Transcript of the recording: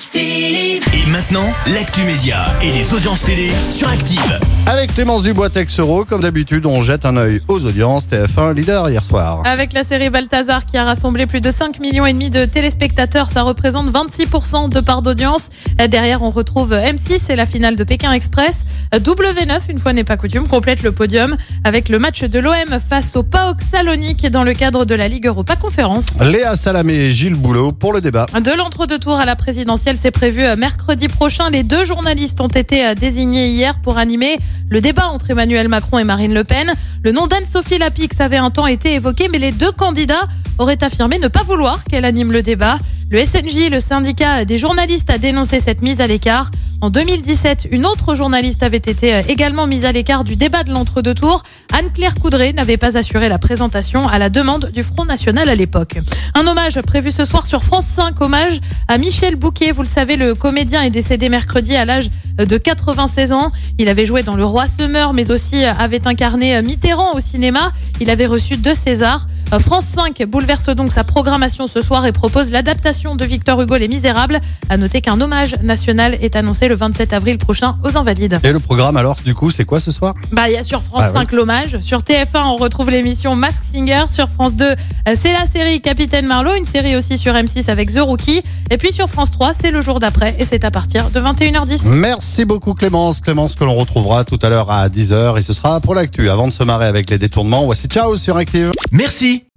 Active. Et maintenant, l'actu média et les audiences télé sur Active. Avec Clémence Dubois Texero, comme d'habitude, on jette un œil aux audiences. TF1 leader hier soir. Avec la série Balthazar qui a rassemblé plus de 5 millions et demi de téléspectateurs, ça représente 26% de part d'audience. Derrière, on retrouve M6 et la finale de Pékin Express. W9, une fois n'est pas coutume, complète le podium avec le match de l'OM face au PAOK Salonique dans le cadre de la Ligue Europa Conférence. Léa Salamé et Gilles Boulot pour le débat. De l'entre-deux tours à la présidentielle, c'est prévu mercredi prochain. Les deux journalistes ont été désignés hier pour animer le débat entre Emmanuel Macron et Marine Le Pen. Le nom d'Anne-Sophie Lapix avait un temps été évoqué, mais les deux candidats auraient affirmé ne pas vouloir qu'elle anime le débat. Le SNJ, le syndicat des journalistes, a dénoncé cette mise à l'écart. En 2017, une autre journaliste avait été également mise à l'écart du débat de l'entre-deux tours. Anne-Claire Coudray n'avait pas assuré la présentation à la demande du Front National à l'époque. Un hommage prévu ce soir sur France 5, hommage à Michel Bouquet. Vous le savez, le comédien est décédé mercredi à l'âge de 96 ans. Il avait joué dans Le Roi se mais aussi avait incarné Mitterrand au cinéma. Il avait reçu deux Césars. France 5 bouleverse donc sa programmation ce soir et propose l'adaptation de Victor Hugo Les Misérables. À noter qu'un hommage national est annoncé le 27 avril prochain aux Invalides. Et le programme alors, du coup, c'est quoi ce soir? Bah, il y a sur France Ah, 5 l'hommage. Sur TF1, on retrouve l'émission Mask Singer. Sur France 2, c'est la série Capitaine Marlowe, une série aussi sur M6 avec The Rookie. Et puis sur France 3, c'est le jour d'après et c'est à partir de 21h10. Merci beaucoup Clémence. Clémence que l'on retrouvera tout à l'heure à 10h et ce sera pour l'actu. Avant de se marrer avec les détournements, voici ciao sur Active. Merci,